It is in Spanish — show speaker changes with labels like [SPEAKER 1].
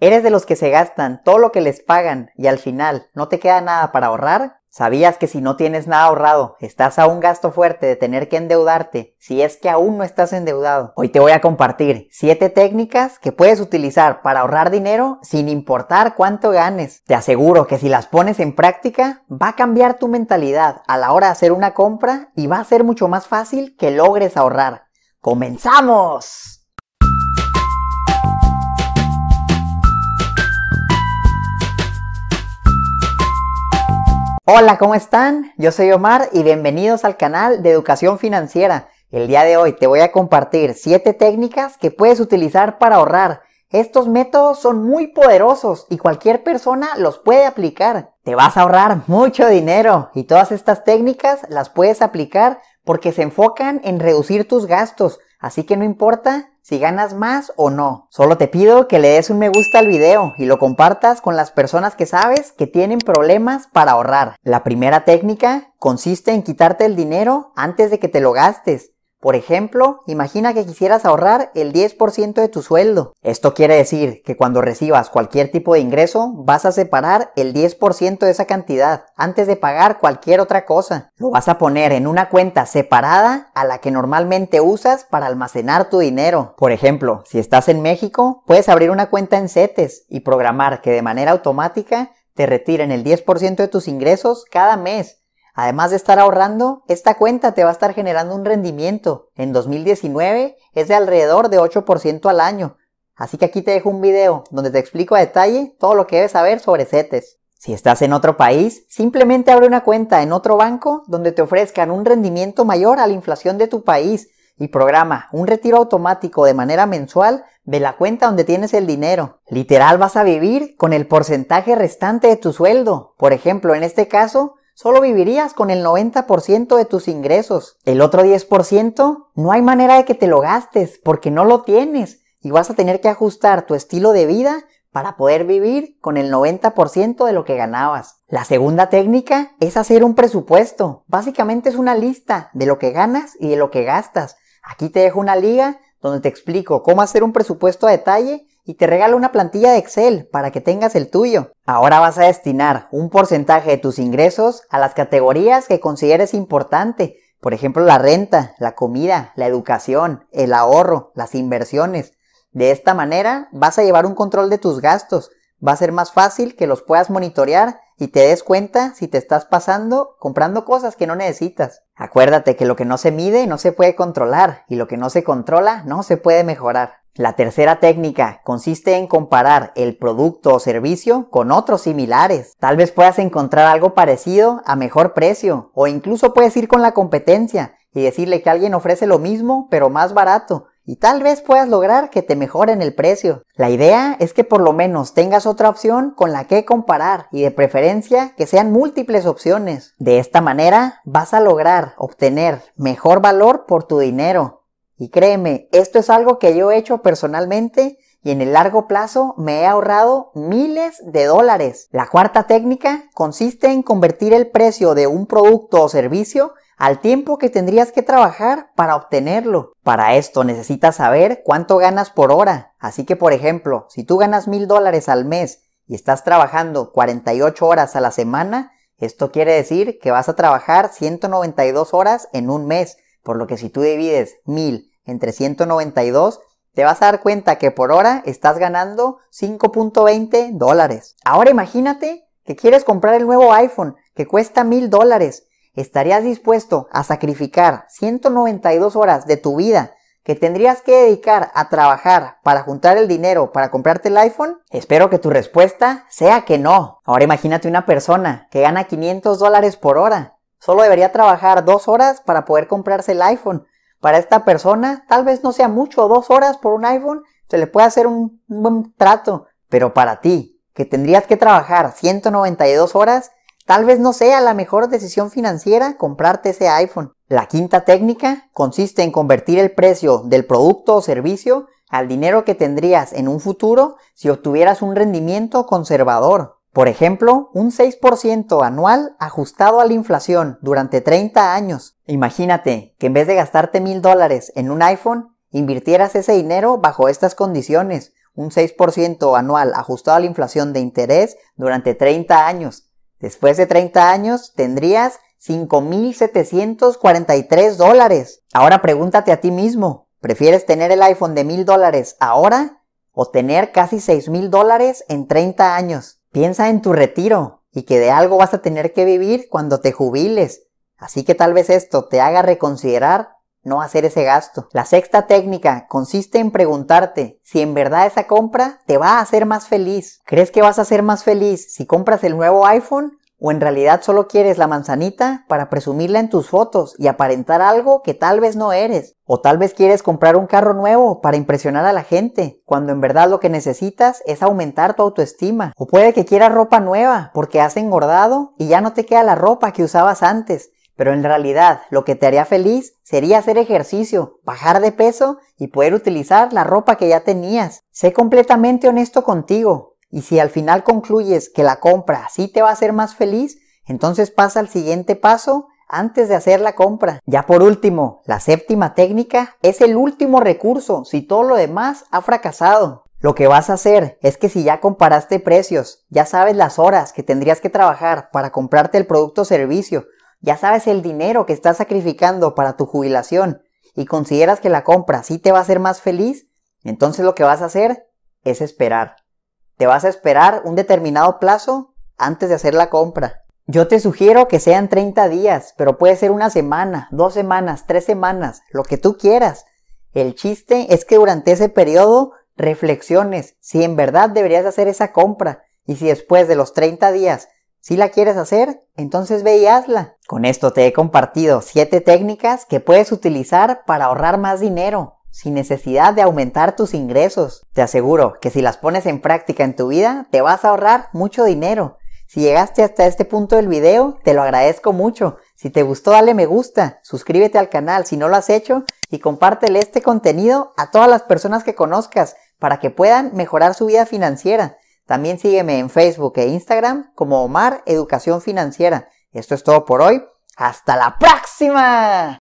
[SPEAKER 1] ¿Eres de los que se gastan todo lo que les pagan y al final no te queda nada para ahorrar? ¿Sabías que si no tienes nada ahorrado, estás a un gasto fuerte de tener que endeudarte si es que aún no estás endeudado? Hoy te voy a compartir 7 técnicas que puedes utilizar para ahorrar dinero sin importar cuánto ganes. Te aseguro que si las pones en práctica, va a cambiar tu mentalidad a la hora de hacer una compra y va a ser mucho más fácil que logres ahorrar. ¡Comenzamos! Hola, ¿cómo están? Yo soy Omar y bienvenidos al canal de Educación Financiera. El día de hoy te voy a compartir 7 técnicas que puedes utilizar para ahorrar. Estos métodos son muy poderosos y cualquier persona los puede aplicar. Te vas a ahorrar mucho dinero y todas estas técnicas las puedes aplicar porque se enfocan en reducir tus gastos, así que no importa si ganas más o no. Solo te pido que le des un me gusta al video y lo compartas con las personas que sabes que tienen problemas para ahorrar. La primera técnica consiste en quitarte el dinero antes de que te lo gastes. Por ejemplo, imagina que quisieras ahorrar el 10% de tu sueldo. Esto quiere decir que cuando recibas cualquier tipo de ingreso, vas a separar el 10% de esa cantidad antes de pagar cualquier otra cosa. Lo vas a poner en una cuenta separada a la que normalmente usas para almacenar tu dinero. Por ejemplo, si estás en México, puedes abrir una cuenta en CETES y programar que de manera automática te retiren el 10% de tus ingresos cada mes Además de estar ahorrando, esta cuenta te va a estar generando un rendimiento. En 2019 es de alrededor de 8% al año. Así que aquí te dejo un video donde te explico a detalle todo lo que debes saber sobre CETES. Si estás en otro país, simplemente abre una cuenta en otro banco donde te ofrezcan un rendimiento mayor a la inflación de tu país y programa un retiro automático de manera mensual de la cuenta donde tienes el dinero. Literal vas a vivir con el porcentaje restante de tu sueldo. Por ejemplo, en este caso, solo vivirías con el 90% de tus ingresos. El otro 10% no hay manera de que te lo gastes porque no lo tienes y vas a tener que ajustar tu estilo de vida para poder vivir con el 90% de lo que ganabas. La segunda técnica es hacer un presupuesto. Básicamente es una lista de lo que ganas y de lo que gastas. Aquí te dejo una liga donde te explico cómo hacer un presupuesto a detalle y te regalo una plantilla de Excel para que tengas el tuyo. Ahora vas a destinar un porcentaje de tus ingresos a las categorías que consideres importante. Por ejemplo, la renta, la comida, la educación, el ahorro, las inversiones. De esta manera vas a llevar un control de tus gastos. Va a ser más fácil que los puedas monitorear y te des cuenta si te estás pasando comprando cosas que no necesitas. Acuérdate que lo que no se mide no se puede controlar y lo que no se controla no se puede mejorar. La tercera técnica consiste en comparar el producto o servicio con otros similares. Tal vez puedas encontrar algo parecido a mejor precio o incluso puedes ir con la competencia y decirle que alguien ofrece lo mismo pero más barato y tal vez puedas lograr que te mejoren el precio. La idea es que por lo menos tengas otra opción con la que comparar y de preferencia que sean múltiples opciones. De esta manera vas a lograr obtener mejor valor por tu dinero y créeme, esto es algo que yo he hecho personalmente y en el largo plazo me he ahorrado miles de dólares. La cuarta técnica consiste en convertir el precio de un producto o servicio al tiempo que tendrías que trabajar para obtenerlo. Para esto necesitas saber cuánto ganas por hora. Así que, por ejemplo, si tú ganas mil dólares al mes y estás trabajando 48 horas a la semana, esto quiere decir que vas a trabajar 192 horas en un mes. Por lo que si tú divides 1000 entre 192, te vas a dar cuenta que por hora estás ganando 5.20 dólares. Ahora imagínate que quieres comprar el nuevo iPhone que cuesta 1000 dólares. ¿Estarías dispuesto a sacrificar 192 horas de tu vida que tendrías que dedicar a trabajar para juntar el dinero para comprarte el iPhone? Espero que tu respuesta sea que no. Ahora imagínate una persona que gana 500 dólares por hora. Solo debería trabajar dos horas para poder comprarse el iPhone para esta persona, tal vez no sea mucho, dos horas por un iPhone, se le puede hacer un, buen trato. Pero para ti, que tendrías que trabajar 192 horas, tal vez no sea la mejor decisión financiera comprarte ese iPhone. La quinta técnica consiste en convertir el precio del producto o servicio al dinero que tendrías en un futuro si obtuvieras un rendimiento conservador. Por ejemplo, un 6% anual ajustado a la inflación durante 30 años. Imagínate que en vez de gastarte mil dólares en un iPhone, invirtieras ese dinero bajo estas condiciones. un 6% anual ajustado a la inflación de interés durante 30 años. Después de 30 años tendrías 5.743 dólares. Ahora pregúntate a ti mismo, ¿prefieres tener el iPhone de 1.000 dólares ahora o tener casi 6.000 dólares en 30 años? Piensa en tu retiro y que de algo vas a tener que vivir cuando te jubiles. Así que tal vez esto te haga reconsiderar no hacer ese gasto. La sexta técnica consiste en preguntarte si en verdad esa compra te va a hacer más feliz. ¿Crees que vas a ser más feliz si compras el nuevo iPhone o en realidad solo quieres la manzanita para presumirla en tus fotos y aparentar algo que tal vez no eres. O tal vez quieres comprar un carro nuevo para impresionar a la gente, cuando en verdad lo que necesitas es aumentar tu autoestima. O puede que quieras ropa nueva porque has engordado y ya no te queda la ropa que usabas antes. Pero en realidad lo que te haría feliz sería hacer ejercicio, bajar de peso y poder utilizar la ropa que ya tenías. Sé completamente honesto contigo. Y si al final concluyes que la compra sí te va a hacer más feliz, entonces pasa al siguiente paso antes de hacer la compra. Ya por último, la séptima técnica es el último recurso si todo lo demás ha fracasado. Lo que vas a hacer es que si ya comparaste precios, ya sabes las horas que tendrías que trabajar para comprarte el producto o servicio, ya sabes el dinero que estás sacrificando para tu jubilación y consideras que la compra sí te va a hacer más feliz, entonces lo que vas a hacer es esperar. Te vas a esperar un determinado plazo antes de hacer la compra. Yo te sugiero que sean 30 días, pero puede ser una semana, dos semanas, tres semanas, lo que tú quieras. El chiste es que durante ese periodo reflexiones si en verdad deberías hacer esa compra y si después de los 30 días si la quieres hacer, entonces ve y hazla. Con esto te he compartido 7 técnicas que puedes utilizar para ahorrar más dinero sin necesidad de aumentar tus ingresos. Te aseguro que si las pones en práctica en tu vida, te vas a ahorrar mucho dinero. Si llegaste hasta este punto del video, te lo agradezco mucho. Si te gustó, dale me gusta, suscríbete al canal si no lo has hecho y compártele este contenido a todas las personas que conozcas para que puedan mejorar su vida financiera. También sígueme en Facebook e Instagram como Omar Educación Financiera. Esto es todo por hoy. ¡Hasta la próxima!